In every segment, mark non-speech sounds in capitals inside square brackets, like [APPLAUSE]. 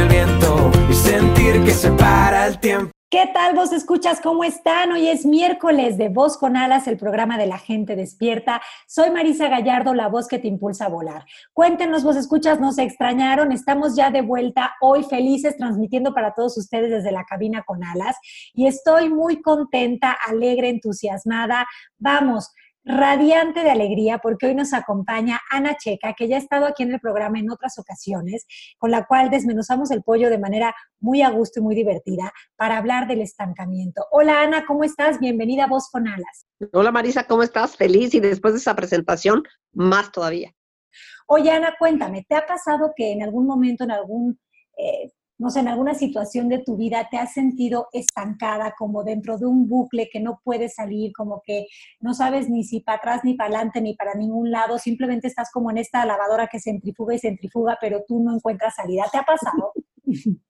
el viento y sentir que se para el tiempo. ¿Qué tal vos escuchas? ¿Cómo están? Hoy es miércoles de Voz con Alas, el programa de la gente despierta. Soy Marisa Gallardo, la voz que te impulsa a volar. Cuéntenos, vos escuchas, nos extrañaron. Estamos ya de vuelta hoy felices transmitiendo para todos ustedes desde la cabina con alas y estoy muy contenta, alegre, entusiasmada. Vamos, radiante de alegría porque hoy nos acompaña Ana Checa, que ya ha estado aquí en el programa en otras ocasiones, con la cual desmenuzamos el pollo de manera muy a gusto y muy divertida para hablar del estancamiento. Hola Ana, ¿cómo estás? Bienvenida a Voz con Alas. Hola Marisa, ¿cómo estás? Feliz y después de esa presentación, más todavía. Oye Ana, cuéntame, ¿te ha pasado que en algún momento, en algún... Eh, no sé, en alguna situación de tu vida te has sentido estancada, como dentro de un bucle que no puedes salir, como que no sabes ni si para atrás, ni para adelante, ni para ningún lado, simplemente estás como en esta lavadora que centrifuga y centrifuga, pero tú no encuentras salida. ¿Te ha pasado? [LAUGHS]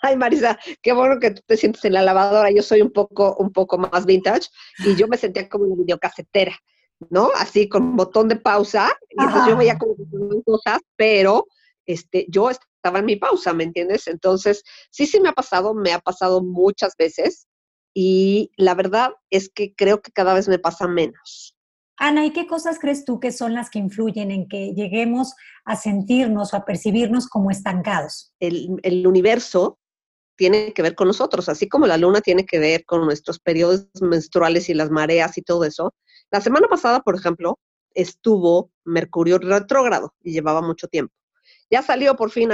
Ay, Marisa, qué bueno que tú te sientes en la lavadora. Yo soy un poco, un poco más vintage y yo me sentía como una videocasetera, ¿no? Así con botón de pausa. Y entonces yo veía como cosas, pero este, yo estaba en mi pausa, ¿me entiendes? Entonces, sí, sí me ha pasado, me ha pasado muchas veces y la verdad es que creo que cada vez me pasa menos. Ana, ¿y qué cosas crees tú que son las que influyen en que lleguemos a sentirnos o a percibirnos como estancados? El, el universo tiene que ver con nosotros, así como la luna tiene que ver con nuestros periodos menstruales y las mareas y todo eso. La semana pasada, por ejemplo, estuvo Mercurio retrógrado y llevaba mucho tiempo ya salió por fin,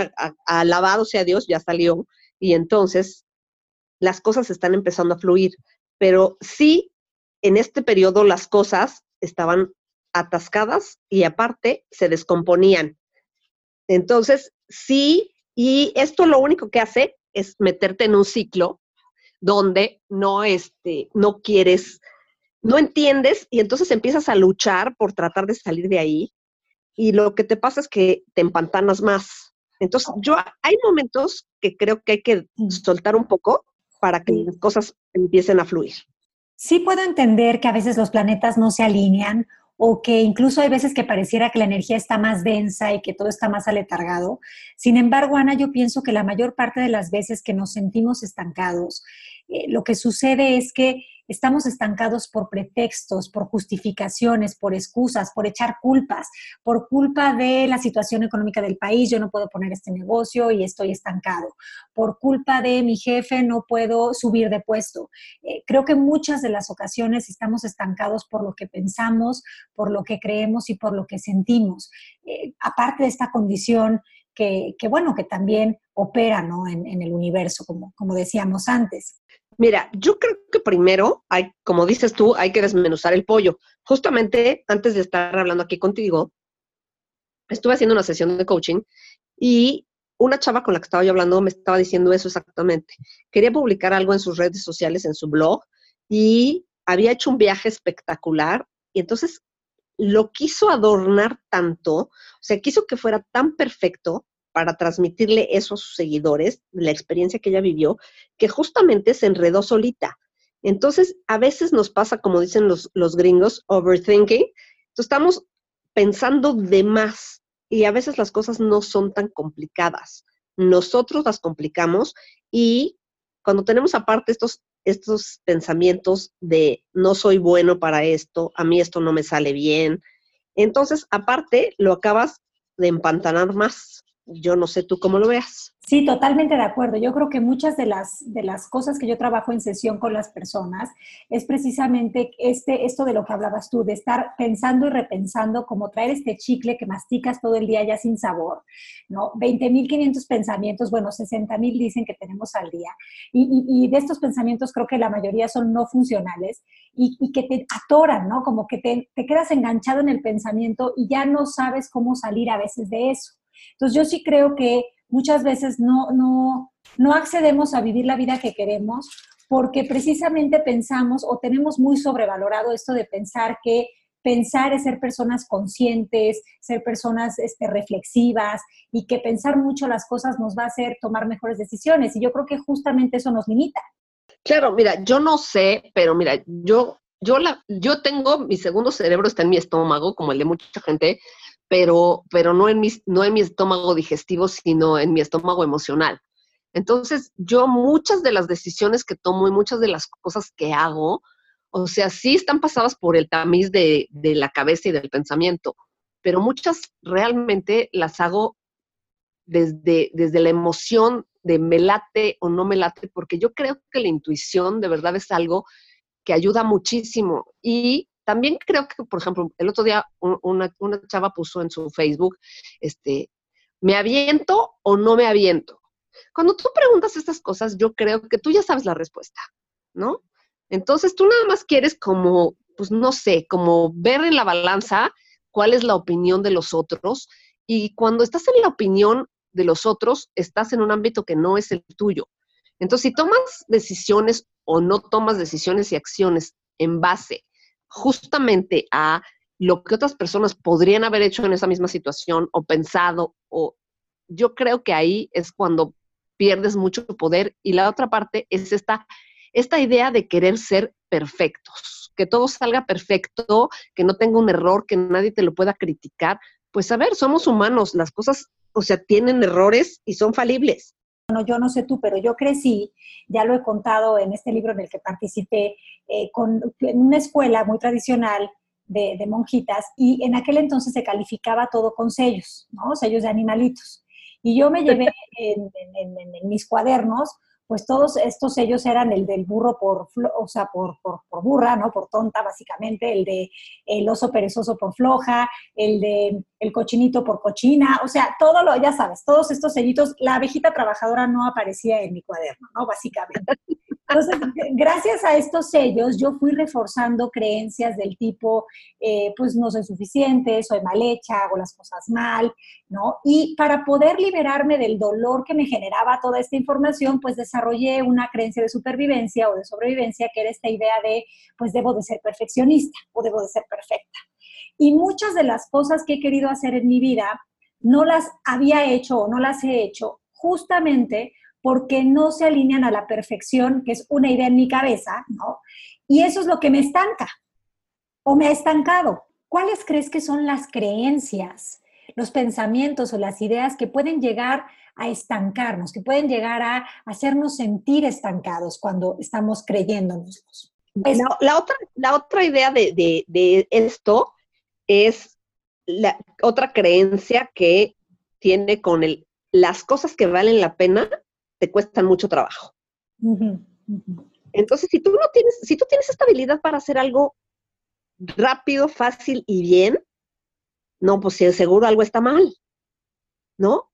alabado sea Dios, ya salió, y entonces las cosas están empezando a fluir. Pero sí, en este periodo las cosas estaban atascadas y aparte se descomponían. Entonces, sí, y esto lo único que hace es meterte en un ciclo donde no, este, no quieres, no entiendes y entonces empiezas a luchar por tratar de salir de ahí y lo que te pasa es que te empantanas más. Entonces, yo hay momentos que creo que hay que soltar un poco para que las cosas empiecen a fluir. Sí puedo entender que a veces los planetas no se alinean o que incluso hay veces que pareciera que la energía está más densa y que todo está más aletargado. Sin embargo, Ana, yo pienso que la mayor parte de las veces que nos sentimos estancados, eh, lo que sucede es que estamos estancados por pretextos, por justificaciones, por excusas, por echar culpas, por culpa de la situación económica del país, yo no puedo poner este negocio y estoy estancado, por culpa de mi jefe no puedo subir de puesto. Eh, creo que muchas de las ocasiones estamos estancados por lo que pensamos, por lo que creemos y por lo que sentimos. Eh, aparte de esta condición que, bueno, que también opera ¿no? en, en el universo, como, como decíamos antes. Mira, yo creo que primero, hay, como dices tú, hay que desmenuzar el pollo. Justamente antes de estar hablando aquí contigo, estuve haciendo una sesión de coaching y una chava con la que estaba yo hablando me estaba diciendo eso exactamente. Quería publicar algo en sus redes sociales, en su blog, y había hecho un viaje espectacular y entonces lo quiso adornar tanto, o sea, quiso que fuera tan perfecto para transmitirle eso a sus seguidores, la experiencia que ella vivió, que justamente se enredó solita. Entonces, a veces nos pasa, como dicen los, los gringos, overthinking. Entonces, estamos pensando de más y a veces las cosas no son tan complicadas. Nosotros las complicamos y cuando tenemos aparte estos, estos pensamientos de no soy bueno para esto, a mí esto no me sale bien, entonces aparte lo acabas de empantanar más. Yo no sé tú cómo lo veas. Sí, totalmente de acuerdo. Yo creo que muchas de las, de las cosas que yo trabajo en sesión con las personas es precisamente este, esto de lo que hablabas tú, de estar pensando y repensando, como traer este chicle que masticas todo el día ya sin sabor, ¿no? 20.500 pensamientos, bueno, 60.000 dicen que tenemos al día. Y, y, de estos pensamientos creo que la mayoría son no funcionales y, y que te atoran, ¿no? Como que te, te quedas enganchado en el pensamiento y ya no sabes cómo salir a veces de eso. Entonces yo sí creo que muchas veces no, no, no accedemos a vivir la vida que queremos porque precisamente pensamos o tenemos muy sobrevalorado esto de pensar que pensar es ser personas conscientes, ser personas este, reflexivas y que pensar mucho las cosas nos va a hacer tomar mejores decisiones. Y yo creo que justamente eso nos limita. Claro, mira, yo no sé, pero mira, yo, yo, la, yo tengo, mi segundo cerebro está en mi estómago, como el de mucha gente, pero, pero no, en mi, no en mi estómago digestivo, sino en mi estómago emocional. Entonces, yo muchas de las decisiones que tomo y muchas de las cosas que hago, o sea, sí están pasadas por el tamiz de, de la cabeza y del pensamiento, pero muchas realmente las hago desde, desde la emoción de me late o no me late, porque yo creo que la intuición de verdad es algo que ayuda muchísimo. Y también creo que, por ejemplo, el otro día una, chava puso en su Facebook, este, ¿me aviento o no me aviento? Cuando tú preguntas estas cosas, yo creo que tú ya sabes la respuesta, ¿no? Entonces tú nada más quieres como, pues no sé, como ver en la balanza cuál es la opinión de los otros y cuando estás en la opinión de los otros, estás en un ámbito que no es el tuyo. Entonces, si tomas decisiones o no tomas decisiones y acciones en base justamente a lo que otras personas podrían haber hecho en esa misma situación o pensado, o yo creo que ahí es cuando pierdes mucho poder y la otra parte es esta, esta idea de querer ser perfectos, que todo salga perfecto, que no tenga un error, que nadie te lo pueda criticar. Pues a ver, somos humanos, las cosas, o sea, tienen errores y son falibles. Bueno, yo no sé tú, pero yo crecí, ya lo he contado en este libro en el que participé, eh, con, en una escuela muy tradicional de, monjitas y en aquel entonces se calificaba todo con sellos, ¿no? Sellos de animalitos. Y yo me llevé [LAUGHS] en mis cuadernos pues todos estos sellos eran el del burro por, o sea, por, por, burra, ¿no? Por tonta, básicamente, el de el oso perezoso por floja, el de el cochinito por cochina, o sea, todo lo, ya sabes, todos estos sellitos, la abejita trabajadora no aparecía en mi cuaderno, ¿no? Básicamente. Entonces, gracias a estos sellos, yo fui reforzando creencias del tipo, eh, pues no soy suficiente, soy mal hecha, hago las cosas mal, ¿no? Y para poder liberarme del dolor que me generaba toda esta información, pues desarrollé una creencia de supervivencia o de sobrevivencia, que era esta idea de, pues debo de ser perfeccionista o debo de ser perfecta. Y muchas de las cosas que he querido hacer en mi vida, no las había hecho o no las he hecho justamente porque no se alinean a la perfección, que es una idea en mi cabeza, ¿no? Y eso es lo que me estanca o me ha estancado. ¿Cuáles crees que son las creencias, los pensamientos o las ideas que pueden llegar a estancarnos, que pueden llegar a hacernos sentir estancados cuando estamos creyéndonos? La, otra, la otra idea de, de esto es la otra creencia que tiene con el, las cosas que valen la pena te cuestan mucho trabajo. Entonces, si tú no tienes, si tú tienes esta habilidad para hacer algo rápido, fácil y bien, no, pues seguro algo está mal, ¿no?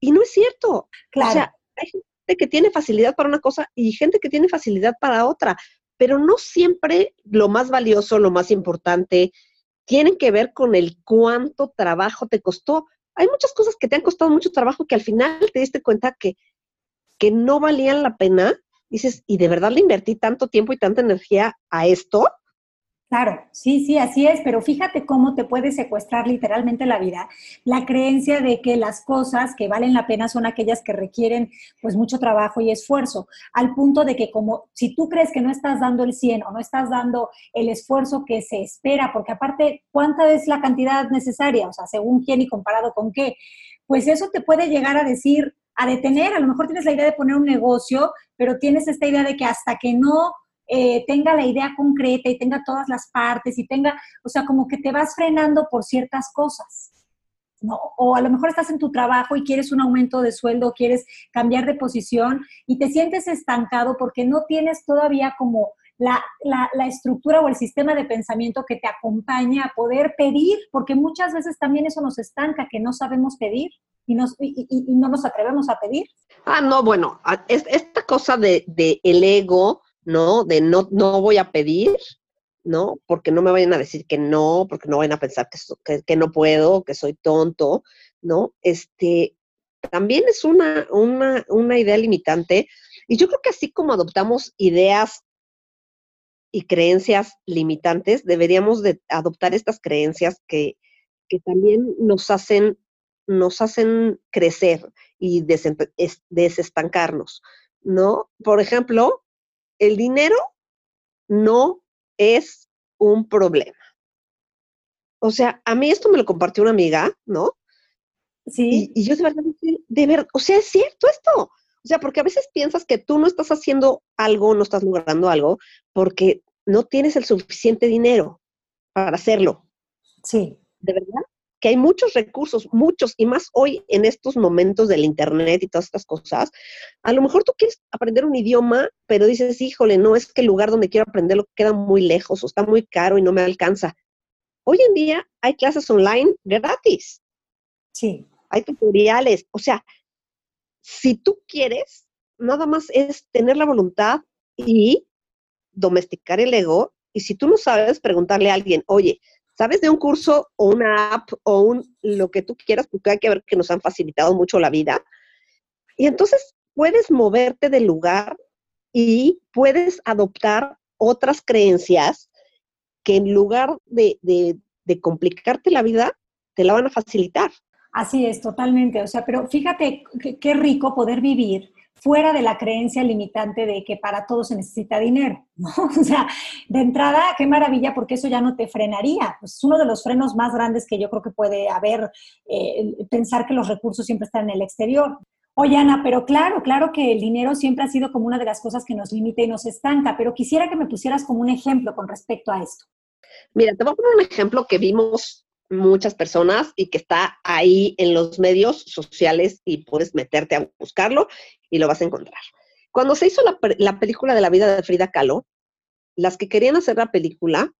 Y no es cierto. Claro. O sea, hay gente que tiene facilidad para una cosa y gente que tiene facilidad para otra, pero no siempre lo más valioso, lo más importante, tienen que ver con el cuánto trabajo te costó. Hay muchas cosas que te han costado mucho trabajo que al final te diste cuenta que que no valían la pena, dices, ¿y de verdad le invertí tanto tiempo y tanta energía a esto? Claro, sí, sí, así es, pero fíjate cómo te puede secuestrar literalmente la vida, la creencia de que las cosas que valen la pena son aquellas que requieren pues mucho trabajo y esfuerzo, al punto de que como si tú crees que no estás dando el 100 o no estás dando el esfuerzo que se espera, porque aparte, ¿cuánta es la cantidad necesaria? O sea, según quién y comparado con qué, pues eso te puede llegar a decir, a detener. A lo mejor tienes la idea de poner un negocio, pero tienes esta idea de que hasta que no eh, tenga la idea concreta y tenga todas las partes y tenga, o sea, como que te vas frenando por ciertas cosas. ¿no? O a lo mejor estás en tu trabajo y quieres un aumento de sueldo, quieres cambiar de posición y te sientes estancado porque no tienes todavía como la, estructura o el sistema de pensamiento que te acompaña a poder pedir, porque muchas veces también eso nos estanca, que no sabemos pedir y, nos, y, no nos atrevemos a pedir. Ah, no, bueno, esta cosa de, de el ego, ¿no? De no, no voy a pedir, ¿no? Porque no me vayan a decir que no, porque no vayan a pensar que, que, no puedo, que soy tonto, ¿no? Este, también es una, una, una idea limitante. Y yo creo que así como adoptamos ideas y creencias limitantes, deberíamos de adoptar estas creencias que, que también nos hacen, nos hacen crecer y desestancarnos, ¿no? Por ejemplo, el dinero no es un problema. O sea, a mí esto me lo compartió una amiga, ¿no? Sí. Y, yo de verdad, de ver, o sea, es cierto esto. O sea, porque a veces piensas que tú no estás haciendo algo, no estás logrando algo, porque no tienes el suficiente dinero para hacerlo. Sí. ¿De verdad? Que hay muchos recursos, muchos, y más hoy en estos momentos del Internet y todas estas cosas, a lo mejor tú quieres aprender un idioma, pero dices, híjole, no, es que el lugar donde quiero aprenderlo queda muy lejos o está muy caro y no me alcanza. Hoy en día hay clases online gratis. Sí. Hay tutoriales. O sea, si tú quieres, nada más es tener la voluntad y domesticar el ego. Y si tú no sabes, preguntarle a alguien, oye, ¿sabes? De un curso o una app o un lo que tú quieras, porque hay que ver que nos han facilitado mucho la vida. Y entonces puedes moverte del lugar y puedes adoptar otras creencias que en lugar de, de complicarte la vida, te la van a facilitar. Así es, totalmente. O sea, pero fíjate qué rico poder vivir fuera de la creencia limitante de que para todo se necesita dinero, [LAUGHS] ¿no? O sea, de entrada, qué maravilla, porque eso ya no te frenaría. Pues es uno de los frenos más grandes que yo creo que puede haber, eh, pensar que los recursos siempre están en el exterior. Oye, Ana, pero claro, claro que el dinero siempre ha sido como una de las cosas que nos limita y nos estanca, pero quisiera que me pusieras como un ejemplo con respecto a esto. Mira, te voy a poner un ejemplo que vimos muchas personas y que está ahí en los medios sociales y puedes meterte a buscarlo y lo vas a encontrar. Cuando se hizo la, película de la vida de Frida Kahlo, las que querían hacer la película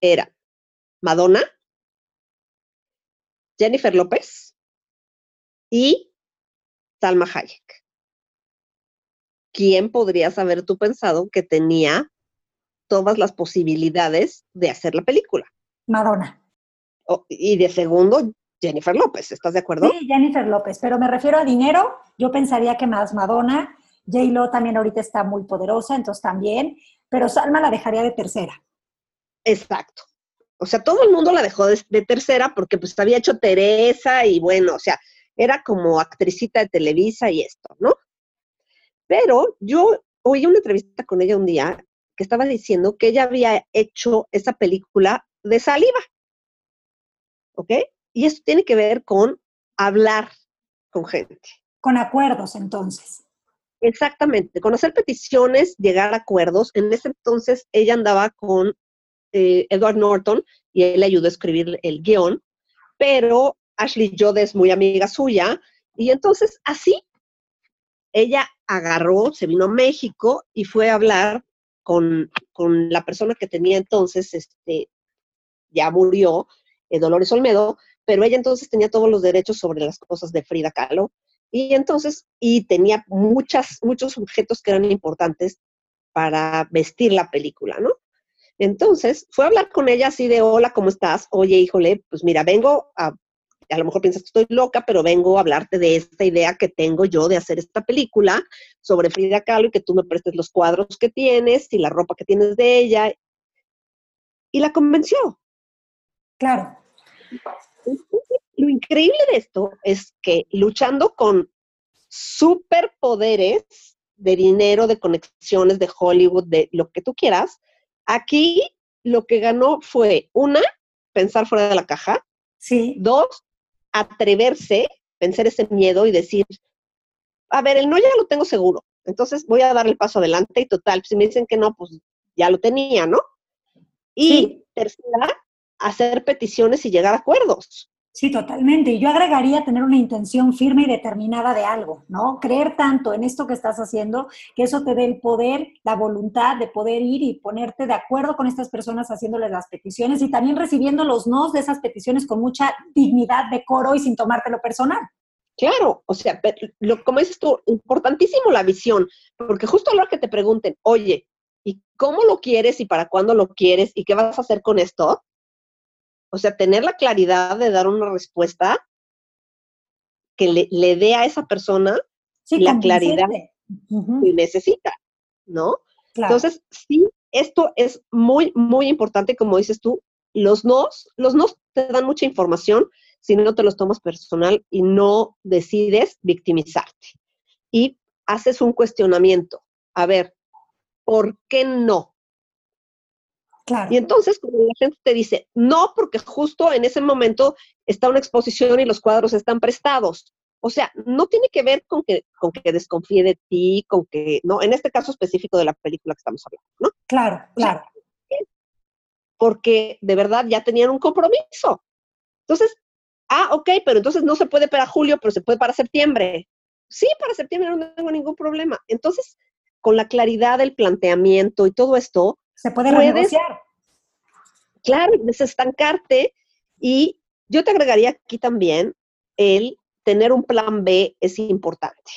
eran Madonna, Jennifer López y Salma Hayek. ¿Quién podrías haber tú pensado que tenía todas las posibilidades de hacer la película? Madonna. Y de segundo, Jennifer López, ¿estás de acuerdo? Sí, Jennifer López, pero me refiero a dinero, yo pensaría que más Madonna, J-Lo también ahorita está muy poderosa, entonces también, pero Salma la dejaría de tercera. Exacto. O sea, todo el mundo la dejó de, tercera porque pues había hecho Teresa y bueno, o sea, era como actricita de Televisa y esto, ¿no? Pero yo oí una entrevista con ella un día que estaba diciendo que ella había hecho esa película de saliva. ¿Ok? Y eso tiene que ver con hablar con gente. Con acuerdos, entonces. Exactamente, con hacer peticiones, llegar a acuerdos. En ese entonces ella andaba con eh, Edward Norton y él le ayudó a escribir el guion, pero Ashley Judd es muy amiga suya y entonces así ella agarró, se vino a México y fue a hablar con, con la persona que tenía entonces, este, ya murió, eh, Dolores Olmedo, pero ella entonces tenía todos los derechos sobre las cosas de Frida Kahlo y entonces, y tenía muchas, muchos objetos que eran importantes para vestir la película, ¿no? Entonces, fue a hablar con ella así de, hola, ¿cómo estás? Oye, híjole, pues mira, vengo a, a lo mejor piensas que estoy loca, pero vengo a hablarte de esta idea que tengo yo de hacer esta película sobre Frida Kahlo y que tú me prestes los cuadros que tienes y la ropa que tienes de ella. Y la convenció. Claro. Lo increíble de esto es que luchando con superpoderes de dinero, de conexiones, de Hollywood, de lo que tú quieras, aquí lo que ganó fue, una, pensar fuera de la caja. Sí. Dos, atreverse, vencer ese miedo y decir, a ver, el no ya lo tengo seguro, entonces voy a dar el paso adelante y total, si me dicen que no, pues ya lo tenía, ¿no? Y tercera, hacer peticiones y llegar a acuerdos. Sí, totalmente. Y yo agregaría tener una intención firme y determinada de algo, ¿no? Creer tanto en esto que estás haciendo que eso te dé el poder, la voluntad de poder ir y ponerte de acuerdo con estas personas haciéndoles las peticiones y también recibiendo los nos de esas peticiones con mucha dignidad, decoro y sin tomártelo personal. Claro, o sea, lo, como dices tú, importantísimo la visión, porque justo a lo que te pregunten, oye, ¿y cómo lo quieres y para cuándo lo quieres y qué vas a hacer con esto? O sea, tener la claridad de dar una respuesta que le, dé a esa persona la claridad que necesita, ¿no? Entonces, sí, esto es muy, muy importante, como dices tú, los nos, los nos te dan mucha información si no te los tomas personal y no decides victimizarte. Y haces un cuestionamiento. A ver, ¿por qué no? Y entonces, cuando la gente te dice, no, porque justo en ese momento está una exposición y los cuadros están prestados. O sea, no tiene que ver con que, con que desconfíe de ti, con que, ¿no? En este caso específico de la película que estamos hablando, ¿no? Claro, claro. porque de verdad ya tenían un compromiso. Entonces, ah, ok, pero entonces no se puede para julio, pero se puede para septiembre. Sí, para septiembre no tengo ningún problema. Entonces, con la claridad del planteamiento y todo esto, se puede renegociar. Claro, desestancarte. Y yo te agregaría aquí también el tener un plan B es importante.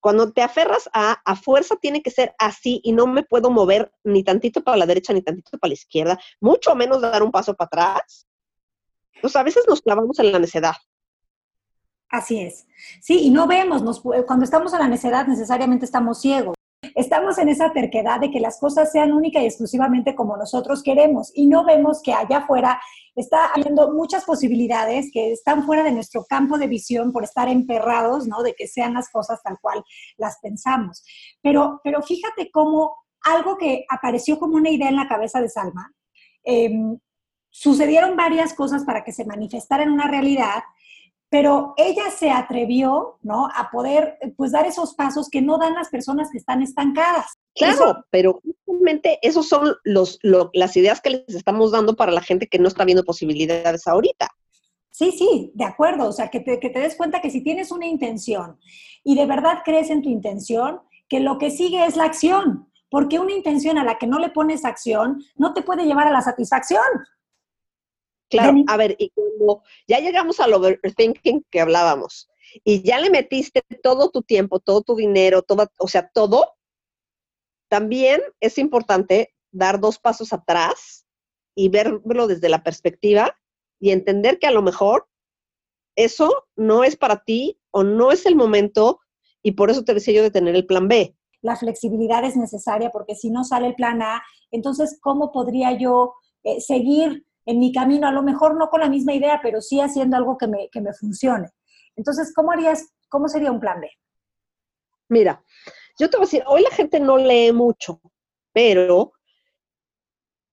Cuando te aferras a, a fuerza tiene que ser así y no me puedo mover ni tantito para la derecha ni tantito para la izquierda, mucho menos dar un paso para atrás. Pues a veces nos clavamos en la necedad. Así es. Sí, y no vemos, cuando estamos en la necedad necesariamente estamos ciegos estamos en esa terquedad de que las cosas sean única y exclusivamente como nosotros queremos y no vemos que allá afuera está habiendo muchas posibilidades que están fuera de nuestro campo de visión por estar emperrados, ¿no? De que sean las cosas tal cual las pensamos. Pero, pero fíjate cómo algo que apareció como una idea en la cabeza de Salma, em, sucedieron varias cosas para que se manifestara en una realidad pero ella se atrevió, ¿no? A poder, pues, dar esos pasos que no dan las personas que están estancadas. Claro, pero justamente esos son los, las ideas que les estamos dando para la gente que no está viendo posibilidades ahorita. Sí, sí, de acuerdo. O sea, que te, que te des cuenta que si tienes una intención y de verdad crees en tu intención, que lo que sigue es la acción, porque una intención a la que no le pones acción no te puede llevar a la satisfacción. Claro, a ver, y cuando ya llegamos al overthinking que hablábamos, y ya le metiste todo tu tiempo, todo tu dinero, todo, o sea, todo, también es importante dar dos pasos atrás y verlo desde la perspectiva y entender que a lo mejor eso no es para ti o no es el momento y por eso te decía yo de tener el plan B. La flexibilidad es necesaria porque si no sale el plan A, entonces, ¿cómo podría yo eh, seguir en mi camino, a lo mejor no con la misma idea, pero sí haciendo algo que me, que me funcione. Entonces, ¿cómo harías, cómo sería un plan B? Mira, yo te voy a decir, hoy la gente no lee mucho, pero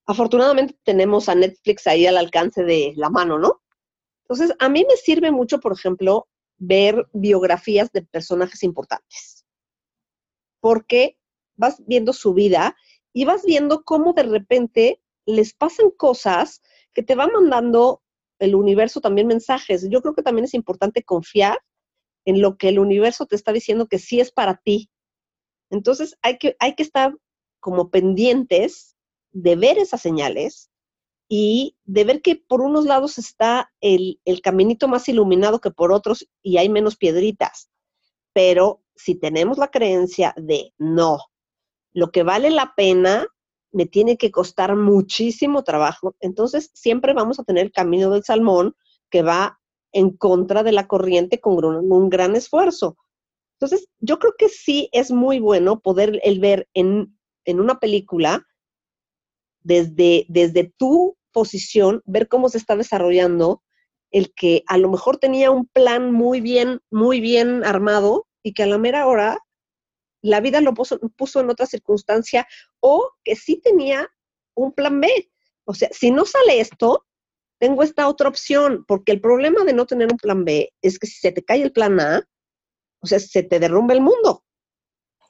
afortunadamente tenemos a Netflix ahí al alcance de la mano, ¿no? Entonces, a mí me sirve mucho, por ejemplo, ver biografías de personajes importantes, porque vas viendo su vida y vas viendo cómo de repente les pasan cosas que te va mandando el universo también mensajes. Yo creo que también es importante confiar en lo que el universo te está diciendo que sí es para ti. Entonces hay que, hay que estar como pendientes de ver esas señales y de ver que por unos lados está el, el caminito más iluminado que por otros y hay menos piedritas. Pero si tenemos la creencia de no, lo que vale la pena me tiene que costar muchísimo trabajo, entonces siempre vamos a tener el camino del salmón que va en contra de la corriente con un gran esfuerzo. Entonces, yo creo que sí es muy bueno poder el ver en, en una película desde, desde tu posición, ver cómo se está desarrollando el que a lo mejor tenía un plan muy bien, muy bien armado y que a la mera hora la vida lo puso, puso en otra circunstancia o que sí tenía un plan B. O sea, si no sale esto, tengo esta otra opción, porque el problema de no tener un plan B es que si se te cae el plan A, o sea, se te derrumba el mundo.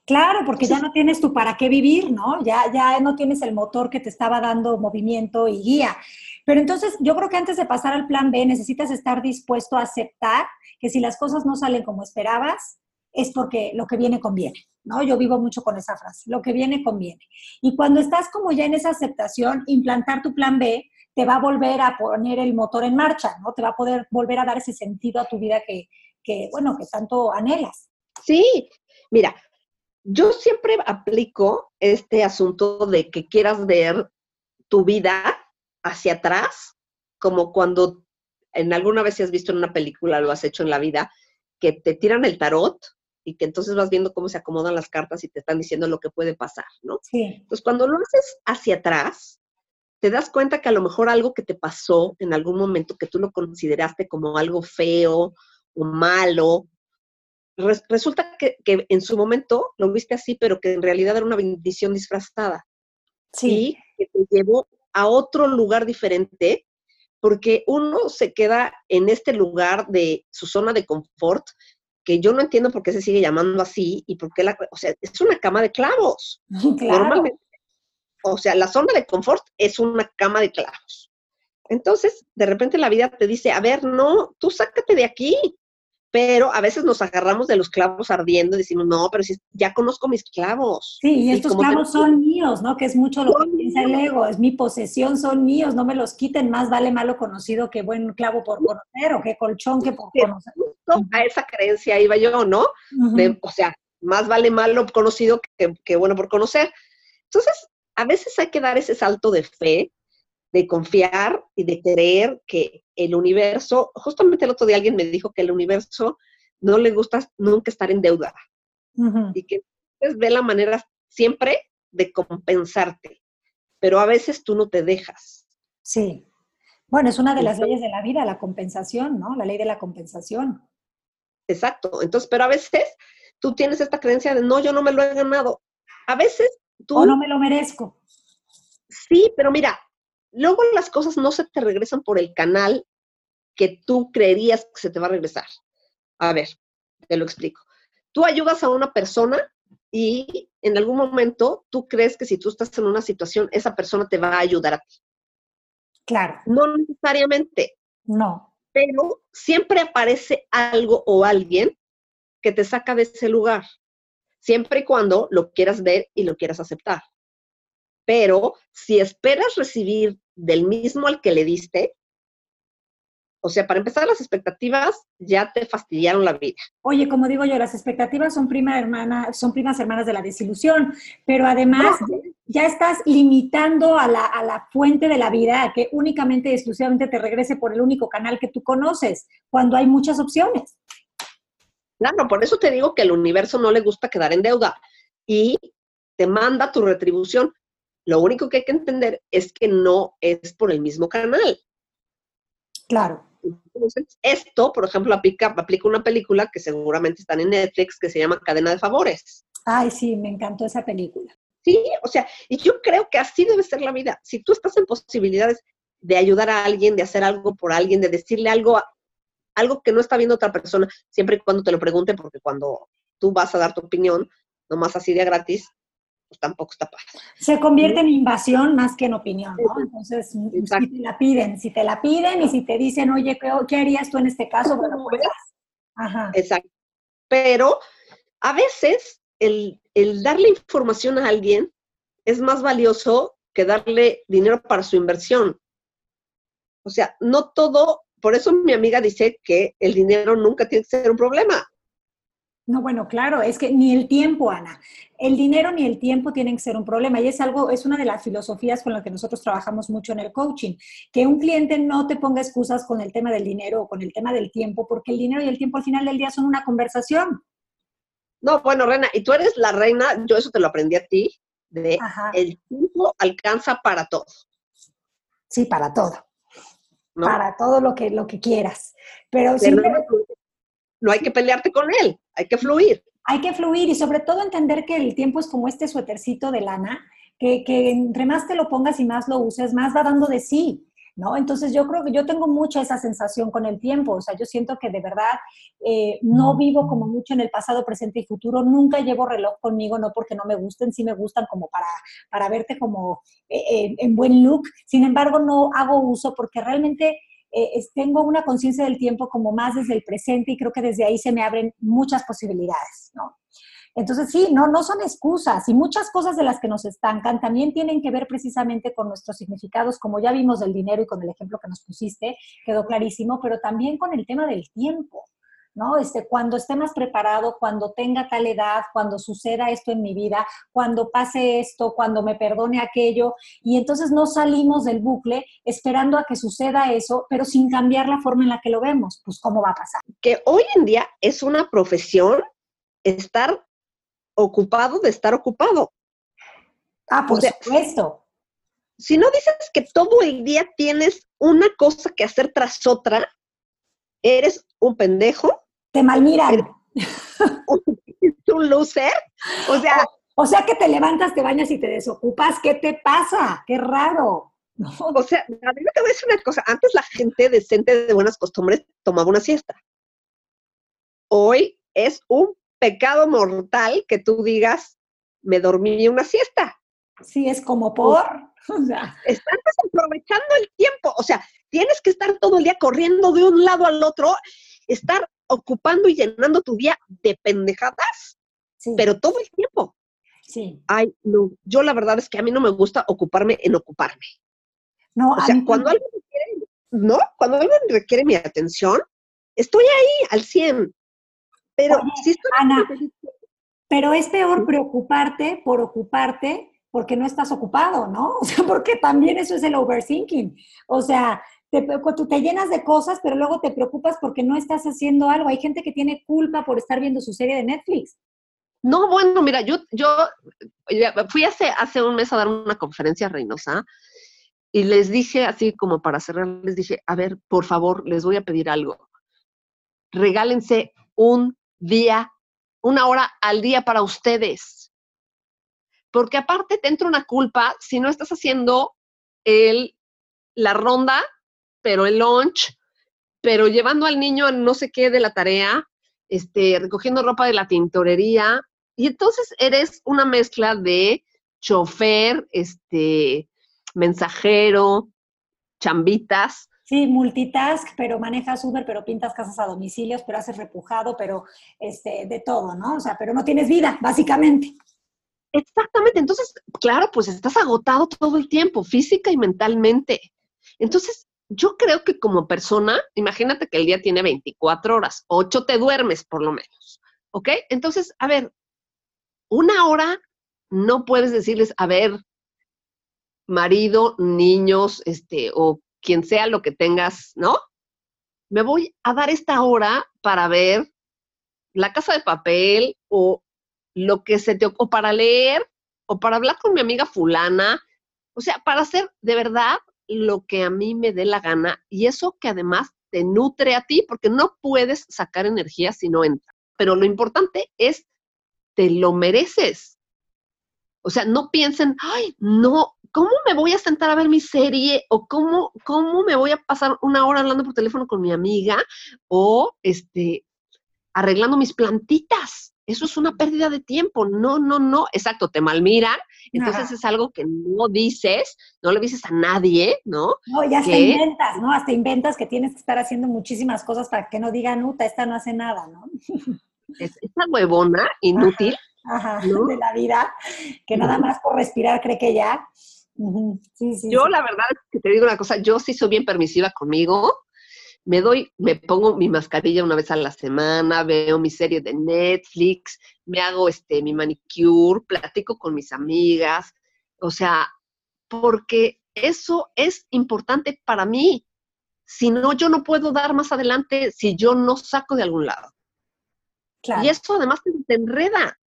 Claro, porque ya no tienes tu para qué vivir, ¿no? Ya, ya no tienes el motor que te estaba dando movimiento y guía. Pero entonces yo creo que antes de pasar al plan B necesitas estar dispuesto a aceptar que si las cosas no salen como esperabas, es porque lo que viene conviene, ¿no? Yo vivo mucho con esa frase, lo que viene conviene. Y cuando estás como ya en esa aceptación, implantar tu plan B te va a volver a poner el motor en marcha, ¿no? Te va a poder volver a dar ese sentido a tu vida que, que bueno, que tanto anhelas. Sí, mira, yo siempre aplico este asunto de que quieras ver tu vida hacia atrás, como cuando en alguna vez has visto en una película, lo has hecho en la vida, que te tiran el tarot y que entonces vas viendo cómo se acomodan las cartas y te están diciendo lo que puede pasar, ¿no? Sí. Entonces, cuando lo haces hacia atrás, te das cuenta que a lo mejor algo que te pasó en algún momento que tú lo consideraste como algo feo o malo, resulta que, en su momento lo viste así, pero que en realidad era una bendición disfrazada. Sí. Y que te llevó a otro lugar diferente, porque uno se queda en este lugar de su zona de confort, que yo no entiendo por qué se sigue llamando así y por qué la, o sea, es una cama de clavos. [LAUGHS] Normalmente, o sea, la zona de confort es una cama de clavos. Entonces, de repente la vida te dice, a ver, no, tú sácate de aquí, pero a veces nos agarramos de los clavos ardiendo y decimos, no, pero si ya conozco mis clavos. Sí, y estos clavos son míos, ¿no? Que es mucho lo que piensa el ego, es mi posesión, son míos, no me los quiten, más vale malo conocido que buen clavo por conocer o que colchón que por conocer. A esa creencia iba yo, ¿no? o sea, más vale malo conocido que, que bueno por conocer. Entonces, a veces hay que dar ese salto de fe de confiar y de creer que el universo, justamente el otro día alguien me dijo que el universo no le gusta nunca estar en deuda y que ve la manera siempre de compensarte, pero a veces tú no te dejas. Sí. Bueno, es una de las leyes de la vida, la compensación, ¿no? La ley de la compensación. Exacto. Entonces, pero a veces tú tienes esta creencia de no, yo no me lo he ganado. A veces tú... O no me lo merezco. Sí, pero mira, luego las cosas no se te regresan por el canal que tú creerías que se te va a regresar. A ver, te lo explico. Tú ayudas a una persona y en algún momento tú crees que si tú estás en una situación, esa persona te va a ayudar a ti. Claro. No necesariamente. No. Pero siempre aparece algo o alguien que te saca de ese lugar, siempre y cuando lo quieras ver y lo quieras aceptar. Pero si esperas recibir del mismo al que le diste, o sea, para empezar, las expectativas ya te fastidiaron la vida. Oye, como digo yo, las expectativas son prima hermana, son primas hermanas de la desilusión, pero además ya estás limitando a la, a la, fuente de la vida a que únicamente y exclusivamente te regrese por el único canal que tú conoces, cuando hay muchas opciones. Claro, por eso te digo que al universo no le gusta quedar en deuda y te manda tu retribución. Lo único que hay que entender es que no es por el mismo canal. Claro. Entonces, esto, por ejemplo, aplica, aplica una película que seguramente está en Netflix que se llama Cadena de Favores. Ay, sí, me encantó esa película. Sí, o sea, y yo creo que así debe ser la vida. Si tú estás en posibilidades de ayudar a alguien, de hacer algo por alguien, de decirle algo, algo que no está viendo otra persona, siempre y cuando te lo pregunten, porque cuando tú vas a dar tu opinión, nomás así de gratis, pues tampoco está padre. Se convierte en invasión más que en opinión, ¿no? Entonces, si te la piden, si te la piden y si te dicen, oye, ¿qué, harías tú en este caso? Bueno, pues, Ajá. Exacto. Pero a veces el, el darle información a alguien es más valioso que darle dinero para su inversión. O sea, no todo, por eso mi amiga dice que el dinero nunca tiene que ser un problema. No, bueno, claro, es que ni el tiempo, Ana. El dinero ni el tiempo tienen que ser un problema y es algo, es una de las filosofías con las que nosotros trabajamos mucho en el coaching, que un cliente no te ponga excusas con el tema del dinero o con el tema del tiempo, porque el dinero y el tiempo al final del día son una conversación. No, bueno, Reina, y tú eres la reina, yo eso te lo aprendí a ti, de el tiempo alcanza para todo. Sí, para todo. Para todo lo que, lo que quieras. Pero, si no hay que pelearte con él, hay que fluir. Hay que fluir y sobre todo entender que el tiempo es como este suétercito de lana, que, que entre más te lo pongas y más lo uses, más va dando de sí. ¿no? Entonces yo creo que yo tengo mucha esa sensación con el tiempo, o sea, yo siento que de verdad eh, no vivo como mucho en el pasado, presente y futuro, nunca llevo reloj conmigo, no porque no me gusten, sí me gustan como para, para verte como eh, en buen look, sin embargo no hago uso porque realmente... Eh, tengo una conciencia del tiempo como más desde el presente y creo que desde ahí se me abren muchas posibilidades, ¿no? Entonces, sí, no, no son excusas y muchas cosas de las que nos estancan también tienen que ver precisamente con nuestros significados, como ya vimos del dinero y con el ejemplo que nos pusiste, quedó clarísimo, pero también con el tema del tiempo. ¿No? Este, cuando esté más preparado, cuando tenga tal edad, cuando suceda esto en mi vida, cuando pase esto, cuando me perdone aquello, y entonces no salimos del bucle esperando a que suceda eso, pero sin cambiar la forma en la que lo vemos, pues cómo va a pasar. Que hoy en día es una profesión estar ocupado de estar ocupado. Ah, por supuesto. Si no dices que todo el día tienes una cosa que hacer tras otra, eres un pendejo. Te malmiran. Un, [LAUGHS] un loser. O sea. O, sea que te levantas, te bañas y te desocupas. ¿Qué te pasa? Qué raro. O sea, a mí me te voy a decir una cosa. Antes la gente decente de buenas costumbres tomaba una siesta. Hoy es un pecado mortal que tú digas, me dormí una siesta. Sí, es como por. [LAUGHS] O sea. Estás aprovechando el tiempo. O sea, tienes que estar todo el día corriendo de un lado al otro, estar ocupando y llenando tu día de pendejadas, pero todo el tiempo. Sí. Ay, no. Yo la verdad es que a mí no me gusta ocuparme en ocuparme. No, o sea, cuando algo requiere, ¿no? Cuando algo requiere mi atención, estoy ahí al 100. Pero, Ana, pero es peor preocuparte por ocuparte porque no estás ocupado, ¿no? [LAUGHS] O sea, porque también eso es el overthinking. O sea, te, tú te llenas de cosas, pero luego te preocupas porque no estás haciendo algo. Hay gente que tiene culpa por estar viendo su serie de Netflix. No, bueno, mira, yo, yo fui hace, hace un mes a dar una conferencia a Reynosa y les dije, así como para cerrar, les dije, a ver, por favor, les voy a pedir algo. Regálense un día, una hora al día para ustedes. Porque aparte te entra una culpa si no estás haciendo el, la ronda, pero el lunch, pero llevando al niño a no sé qué de la tarea, este, recogiendo ropa de la tintorería. Y entonces eres una mezcla de chofer, este, mensajero, chambitas, Sí, multitask, pero manejas Uber, pero pintas casas a domicilios, pero haces repujado, pero este, de todo, ¿no? O sea, pero no tienes vida, básicamente. Exactamente, entonces, claro, pues estás agotado todo el tiempo, física y mentalmente. Entonces, yo creo que como persona, imagínate que el día tiene 24 horas, 8 te duermes por lo menos, ¿ok? Entonces, a ver, una hora no puedes decirles, a ver, marido, niños, este, o quien sea lo que tengas, ¿no? Me voy a dar esta hora para ver la casa de papel o lo que se te o para leer o para hablar con mi amiga fulana, o sea, para hacer de verdad lo que a mí me dé la gana y eso que además te nutre a ti porque no puedes sacar energía si no entra. Pero lo importante es te lo mereces. O sea, no piensen, ay, no, ¿cómo me voy a sentar a ver mi serie? ¿O cómo, cómo me voy a pasar una hora hablando por teléfono con mi amiga? O este, arreglando mis plantitas. Eso es una pérdida de tiempo. No, no, no. Exacto, te malmiran. Entonces es algo que no dices, no le dices a nadie, ¿no? No, ya hasta inventas, ¿no? Hasta inventas que tienes que estar haciendo muchísimas cosas para que no digan, Uta, esta no hace nada, ¿no? [LAUGHS] Es, esta huevona inútil. Ajá, de la vida, que nada más por respirar cree que ya yo la verdad es que te digo una cosa, yo sí soy bien permisiva conmigo. Me doy, me pongo mi mascarilla una vez a la semana, veo mi serie de Netflix, me hago este mi manicure, platico con mis amigas, o sea, porque eso es importante para mí. Si no, yo no puedo dar más adelante si yo no saco de algún lado. Y eso además te enreda.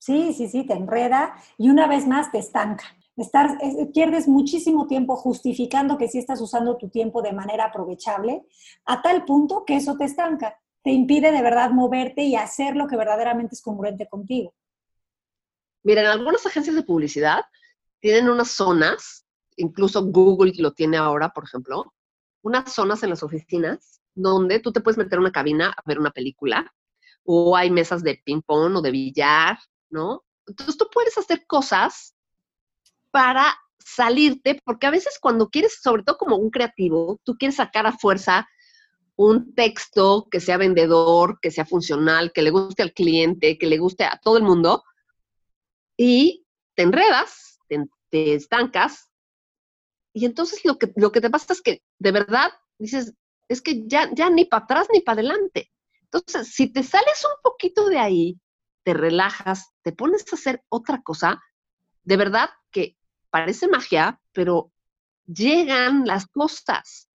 Sí, sí, sí, te enreda y una vez más te estanca. Estar, pierdes muchísimo tiempo justificando que sí estás usando tu tiempo de manera aprovechable, a tal punto que eso te estanca, te impide de verdad moverte y hacer lo que verdaderamente es congruente contigo. Mira, en algunas agencias de publicidad tienen unas zonas incluso Google lo tiene ahora, por ejemplo, unas zonas en las oficinas donde tú te puedes meter a una cabina a ver una película, o hay mesas de ping-pong o de billar, ¿no? Entonces tú puedes hacer cosas para salirte, porque a veces cuando quieres, sobre todo como un creativo, tú quieres sacar a fuerza un texto que sea vendedor, que sea funcional, que le guste al cliente, que le guste a todo el mundo, y te enredas, te, estancas, y entonces lo que, lo que te pasa es que de verdad dices, es que ya, ya ni para atrás ni para adelante. Entonces, si te sales un poquito de ahí, te relajas, te pones a hacer otra cosa, de verdad que parece magia, pero llegan las cosas.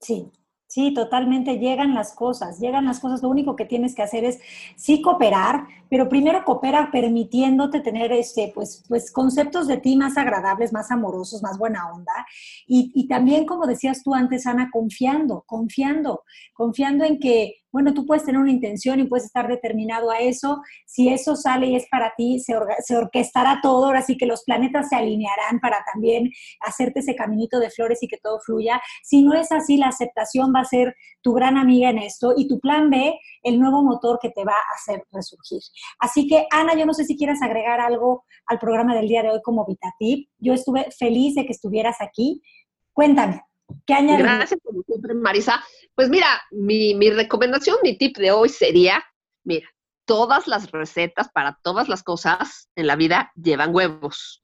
Sí, Sí, totalmente llegan las cosas, llegan las cosas. Lo único que tienes que hacer es sí cooperar, pero primero coopera permitiéndote tener este, pues, pues conceptos de ti más agradables, más amorosos, más buena onda. Y, y también, como decías tú antes, Ana, confiando, confiando, confiando en que bueno, tú puedes tener una intención y puedes estar determinado a eso. Si eso sale y es para ti, se, orquestará todo. Ahora sí que los planetas se alinearán para también hacerte ese caminito de flores y que todo fluya. Si no es así, la aceptación va a ser tu gran amiga en esto y tu plan B, el nuevo motor que te va a hacer resurgir. Así que, Ana, yo no sé si quieras agregar algo al programa del día de hoy como VitaTip. Yo estuve feliz de que estuvieras aquí. Cuéntame. ¿Qué añadir? Gracias, como siempre, Marisa. Pues mira, mi, mi recomendación, mi tip de hoy sería, mira, todas las recetas para todas las cosas en la vida llevan huevos,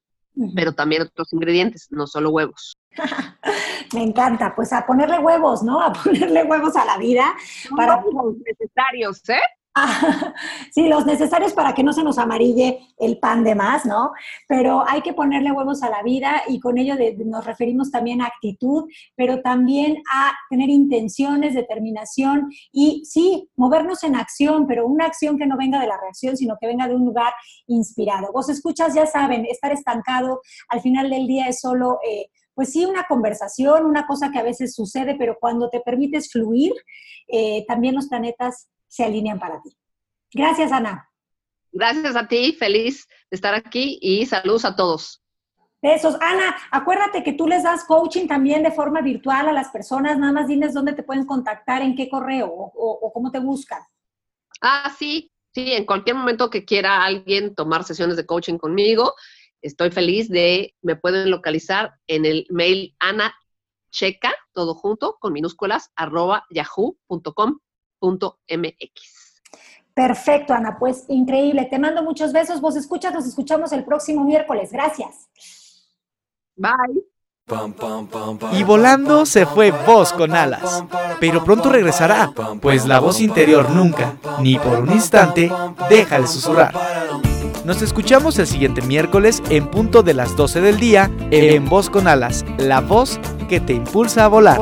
pero también otros ingredientes, no solo huevos. [LAUGHS] Me encanta, pues a ponerle huevos, ¿no? A ponerle huevos a la vida. para los necesarios, ¿eh? Sí, los necesarios para que no se nos amarille el pan de más, ¿no? Pero hay que ponerle huevos a la vida y con ello nos referimos también a actitud, pero también a tener intenciones, determinación y sí, movernos en acción, pero una acción que no venga de la reacción, sino que venga de un lugar inspirado. Vos escuchas, ya saben, estar estancado al final del día es solo... Eh, pues sí, una conversación, una cosa que a veces sucede, pero cuando te permites fluir, eh, también los planetas se alinean para ti. Gracias, Ana. Gracias a ti, feliz de estar aquí y saludos a todos. Besos. Ana, acuérdate que tú les das coaching también de forma virtual a las personas, nada más diles dónde te pueden contactar, en qué correo o, cómo te buscan. Ah, sí, sí, en cualquier momento que quiera alguien tomar sesiones de coaching conmigo, estoy feliz de, me pueden localizar en el mail ana checa, todo junto, con minúsculas, arroba yahoo.com mx Perfecto, Ana, pues increíble. Te mando muchos besos. Vos escuchas, nos escuchamos el próximo miércoles. Gracias. Bye. Y volando se fue voz con alas, pero pronto regresará, pues la voz interior nunca, ni por un instante, deja de susurrar. Nos escuchamos el siguiente miércoles en punto de las 12 del día en Voz con Alas, la voz que te impulsa a volar.